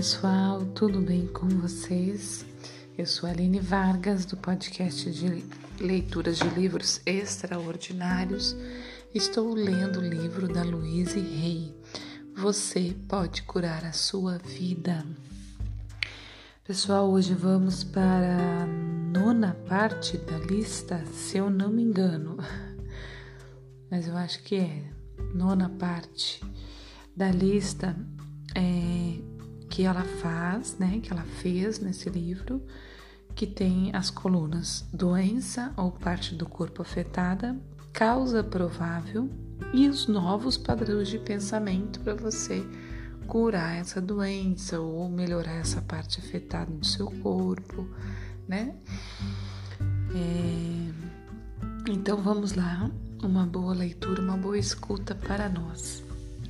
pessoal, tudo bem com vocês? Eu sou Aline Vargas, do podcast de leituras de livros extraordinários. Estou lendo o livro da Louise Rey. Você pode curar a sua vida. Pessoal, hoje vamos para a nona parte da lista, se eu não me engano. Mas eu acho que é nona parte da lista é, que ela faz, né, que ela fez nesse livro, que tem as colunas doença ou parte do corpo afetada, causa provável e os novos padrões de pensamento para você curar essa doença ou melhorar essa parte afetada do seu corpo, né? É... Então vamos lá, uma boa leitura, uma boa escuta para nós.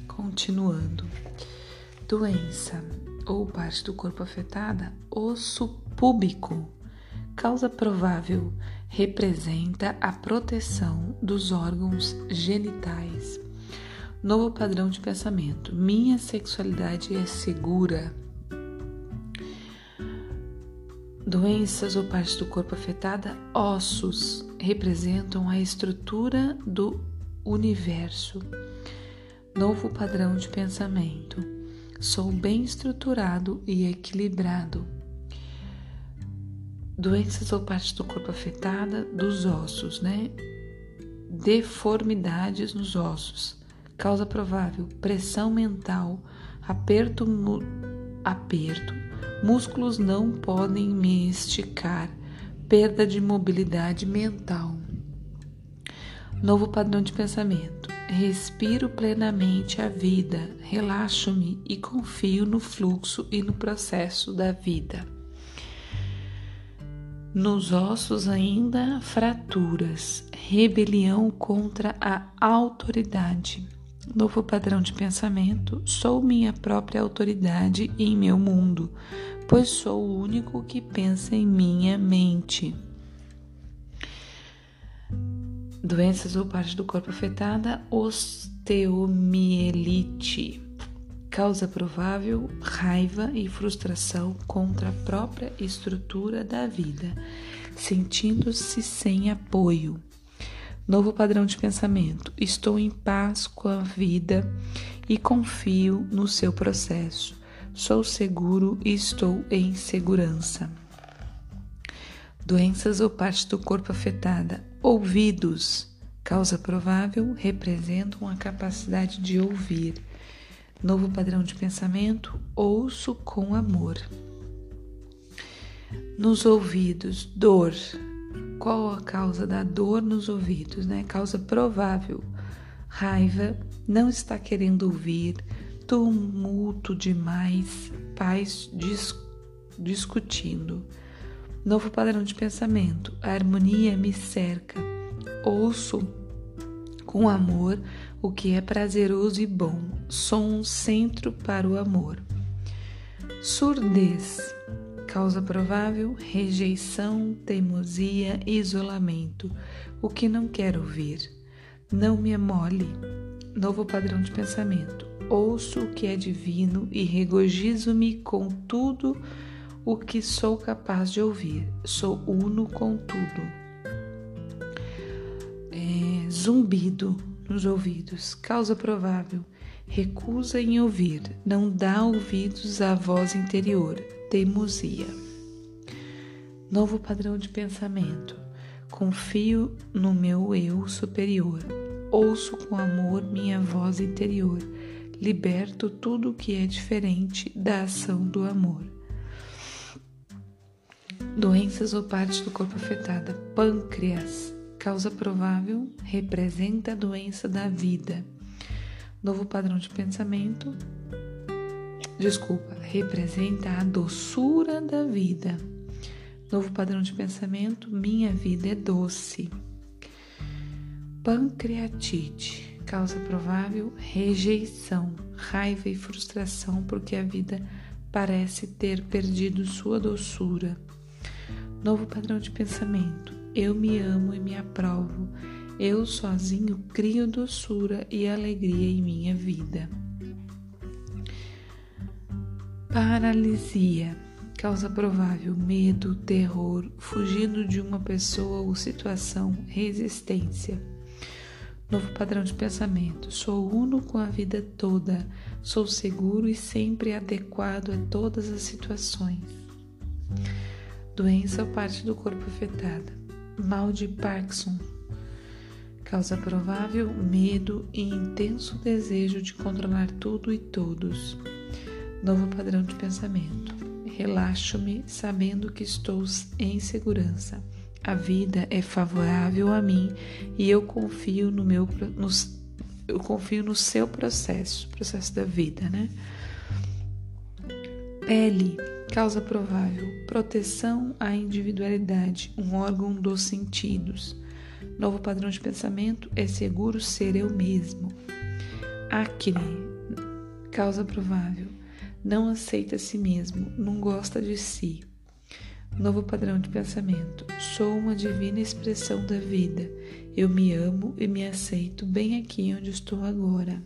Continuando. Doença ou parte do corpo afetada, osso púbico. Causa provável representa a proteção dos órgãos genitais. Novo padrão de pensamento. Minha sexualidade é segura. Doenças ou parte do corpo afetada, ossos, representam a estrutura do universo. Novo padrão de pensamento Sou bem estruturado e equilibrado. Doenças ou parte do corpo afetada dos ossos, né? Deformidades nos ossos. Causa provável: pressão mental, aperto, aperto. Músculos não podem me esticar. Perda de mobilidade mental. Novo padrão de pensamento Respiro plenamente a vida, relaxo-me e confio no fluxo e no processo da vida. Nos ossos ainda fraturas, rebelião contra a autoridade. Novo padrão de pensamento: sou minha própria autoridade em meu mundo, pois sou o único que pensa em minha mente. Doenças ou parte do corpo afetada, osteomielite. Causa provável raiva e frustração contra a própria estrutura da vida, sentindo-se sem apoio. Novo padrão de pensamento. Estou em paz com a vida e confio no seu processo. Sou seguro e estou em segurança. Doenças ou parte do corpo afetada. Ouvidos. Causa provável representam a capacidade de ouvir. Novo padrão de pensamento. Ouço com amor. Nos ouvidos. Dor. Qual a causa da dor nos ouvidos? Né? Causa provável. Raiva. Não está querendo ouvir. Tumulto demais. Pais dis discutindo Novo padrão de pensamento. A harmonia me cerca. Ouço com amor o que é prazeroso e bom. Sou um centro para o amor. Surdez. Causa provável: rejeição, teimosia, isolamento. O que não quero ouvir. Não me amole. Novo padrão de pensamento. Ouço o que é divino e regozijo-me com tudo o que sou capaz de ouvir. Sou uno com tudo. É, zumbido nos ouvidos, causa provável. Recusa em ouvir, não dá ouvidos à voz interior. Teimosia. Novo padrão de pensamento. Confio no meu eu superior. Ouço com amor minha voz interior. Liberto tudo o que é diferente da ação do amor. Doenças ou parte do corpo afetada. Pâncreas. Causa provável representa a doença da vida. Novo padrão de pensamento. Desculpa, representa a doçura da vida. Novo padrão de pensamento. Minha vida é doce. Pancreatite. Causa provável rejeição, raiva e frustração porque a vida parece ter perdido sua doçura. Novo padrão de pensamento. Eu me amo e me aprovo. Eu sozinho crio doçura e alegria em minha vida. Paralisia. Causa provável: medo, terror, fugindo de uma pessoa ou situação, resistência. Novo padrão de pensamento: sou uno com a vida toda, sou seguro e sempre adequado a todas as situações. Doença ou parte do corpo afetada: mal de Parkinson. Causa provável: medo e intenso desejo de controlar tudo e todos. Novo padrão de pensamento relaxo-me sabendo que estou em segurança. A vida é favorável a mim e eu confio no meu no, eu confio no seu processo, processo da vida, né? Pele, causa provável, proteção à individualidade, um órgão dos sentidos. Novo padrão de pensamento é seguro ser eu mesmo. Acne, causa provável, não aceita si mesmo, não gosta de si. Novo padrão de pensamento. Sou uma divina expressão da vida. Eu me amo e me aceito bem aqui onde estou agora.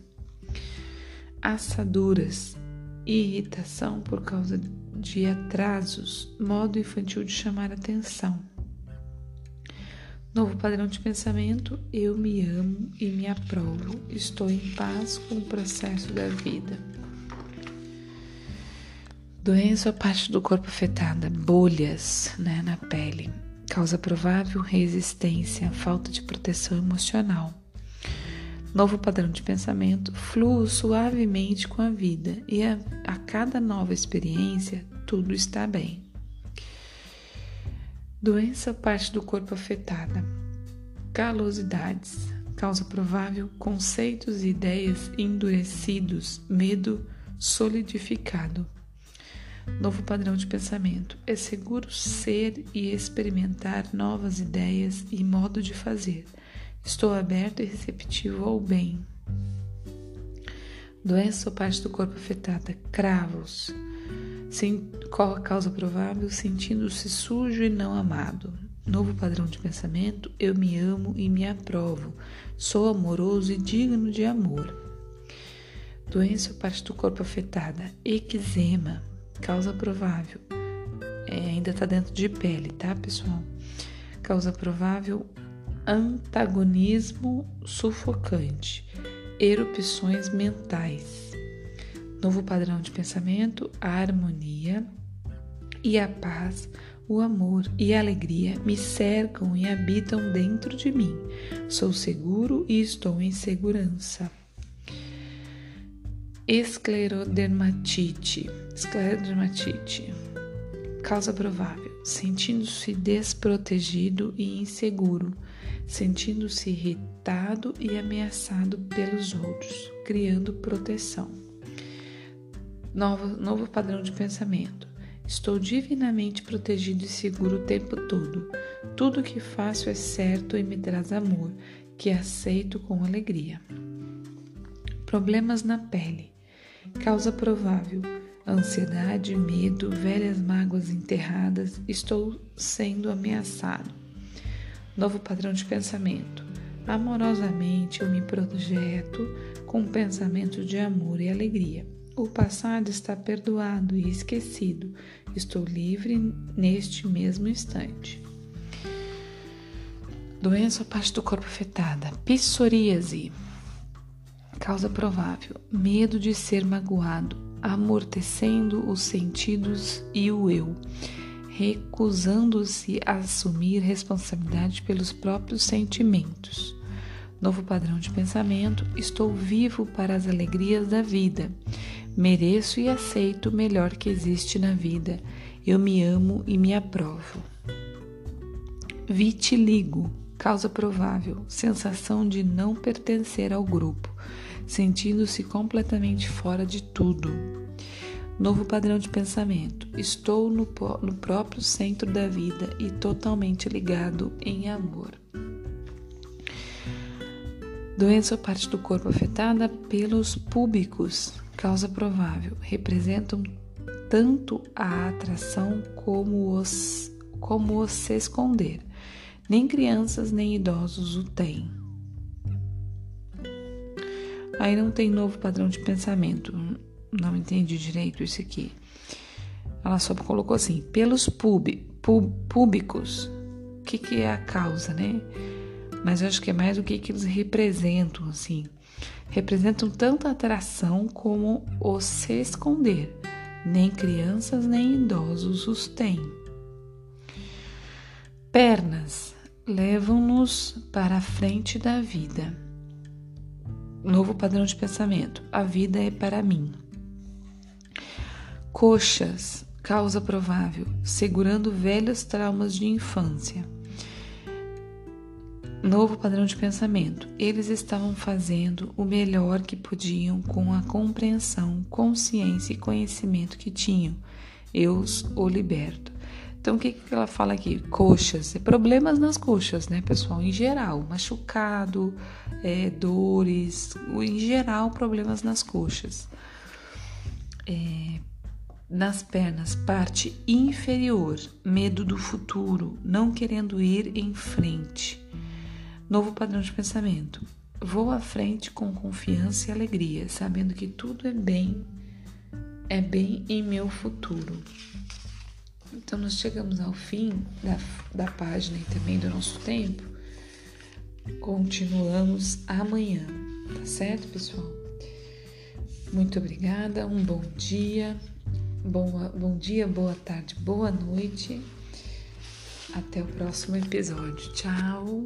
Assaduras. Irritação por causa de atrasos. Modo infantil de chamar atenção. Novo padrão de pensamento. Eu me amo e me aprovo. Estou em paz com o processo da vida. Doença ou parte do corpo afetada, bolhas né, na pele, causa provável resistência, falta de proteção emocional. Novo padrão de pensamento, fluo suavemente com a vida e a, a cada nova experiência tudo está bem. Doença parte do corpo afetada, calosidades, causa provável conceitos e ideias endurecidos, medo solidificado. Novo padrão de pensamento. É seguro ser e experimentar novas ideias e modo de fazer. Estou aberto e receptivo ao bem. Doença ou parte do corpo afetada. Cravos. Sim, qual a causa provável? Sentindo-se sujo e não amado. Novo padrão de pensamento. Eu me amo e me aprovo. Sou amoroso e digno de amor. Doença ou parte do corpo afetada. Eczema Causa provável. É, ainda está dentro de pele, tá, pessoal? Causa provável antagonismo sufocante, erupções mentais. Novo padrão de pensamento, a harmonia e a paz, o amor e a alegria me cercam e habitam dentro de mim. Sou seguro e estou em segurança. Esclerodermatite. Esclerodermatite. Causa provável: sentindo-se desprotegido e inseguro, sentindo-se irritado e ameaçado pelos outros, criando proteção. Novo, novo padrão de pensamento. Estou divinamente protegido e seguro o tempo todo. Tudo que faço é certo e me traz amor, que aceito com alegria. Problemas na pele. Causa provável: ansiedade, medo, velhas mágoas enterradas, estou sendo ameaçado. Novo padrão de pensamento. Amorosamente eu me projeto com um pensamento de amor e alegria. O passado está perdoado e esquecido. Estou livre neste mesmo instante. Doença ou parte do corpo afetada. Psoríase. Causa provável: medo de ser magoado, amortecendo os sentidos e o eu, recusando-se a assumir responsabilidade pelos próprios sentimentos. Novo padrão de pensamento: estou vivo para as alegrias da vida. Mereço e aceito o melhor que existe na vida. Eu me amo e me aprovo. Vitiligo, causa provável, sensação de não pertencer ao grupo sentindo-se completamente fora de tudo. Novo padrão de pensamento. Estou no, no próprio centro da vida e totalmente ligado em amor. Doença ou parte do corpo afetada pelos púbicos, causa provável, representam tanto a atração como os, como o se esconder. Nem crianças nem idosos o têm. Aí não tem novo padrão de pensamento. Não entendi direito isso aqui. ela só colocou assim: pelos pub, pub, púbicos. O que, que é a causa, né? Mas eu acho que é mais o que, que eles representam, assim. Representam tanto a atração como o se esconder. Nem crianças nem idosos os têm. Pernas levam-nos para a frente da vida. Novo padrão de pensamento. A vida é para mim. Coxas causa provável, segurando velhos traumas de infância. Novo padrão de pensamento. Eles estavam fazendo o melhor que podiam com a compreensão, consciência e conhecimento que tinham. Eu os o liberto. Então, o que, que ela fala aqui? Coxas, problemas nas coxas, né, pessoal? Em geral, machucado, é, dores, em geral, problemas nas coxas. É, nas pernas, parte inferior, medo do futuro, não querendo ir em frente. Novo padrão de pensamento. Vou à frente com confiança e alegria, sabendo que tudo é bem, é bem em meu futuro. Então, nós chegamos ao fim da, da página e também do nosso tempo. Continuamos amanhã, tá certo, pessoal? Muito obrigada, um bom dia. Boa, bom dia, boa tarde, boa noite. Até o próximo episódio. Tchau.